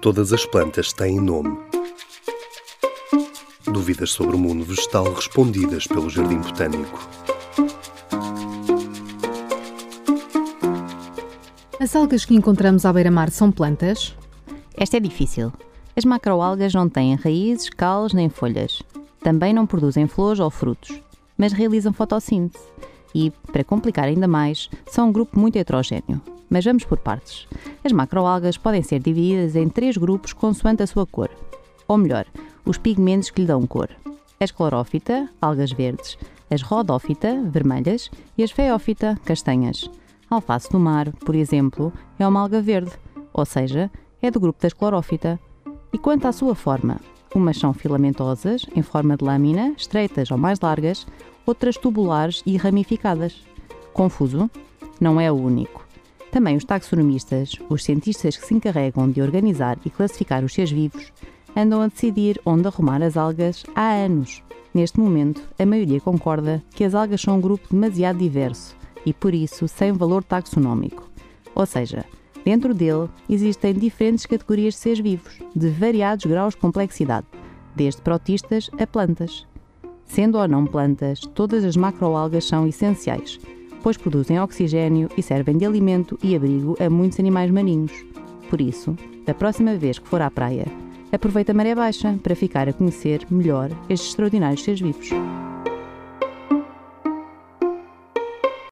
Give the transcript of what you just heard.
Todas as plantas têm nome. Dúvidas sobre o mundo vegetal respondidas pelo Jardim Botânico. As algas que encontramos à beira-mar são plantas? Esta é difícil. As macroalgas não têm raízes, caule nem folhas. Também não produzem flores ou frutos, mas realizam fotossíntese. E, para complicar ainda mais, são um grupo muito heterogêneo. Mas vamos por partes. As macroalgas podem ser divididas em três grupos consoante a sua cor. Ou melhor, os pigmentos que lhe dão cor. As clorófita, algas verdes, as rodófita, vermelhas, e as feófita, castanhas. A alface do mar, por exemplo, é uma alga verde, ou seja, é do grupo das clorófita. E quanto à sua forma, umas são filamentosas, em forma de lâmina, estreitas ou mais largas, outras tubulares e ramificadas. Confuso? Não é o único. Também os taxonomistas, os cientistas que se encarregam de organizar e classificar os seres vivos, andam a decidir onde arrumar as algas há anos. Neste momento, a maioria concorda que as algas são um grupo demasiado diverso e, por isso, sem valor taxonómico. Ou seja, dentro dele existem diferentes categorias de seres vivos, de variados graus de complexidade, desde protistas a plantas. Sendo ou não plantas, todas as macroalgas são essenciais, pois produzem oxigênio e servem de alimento e abrigo a muitos animais marinhos. Por isso, da próxima vez que for à praia, aproveite a maré baixa para ficar a conhecer melhor estes extraordinários seres vivos.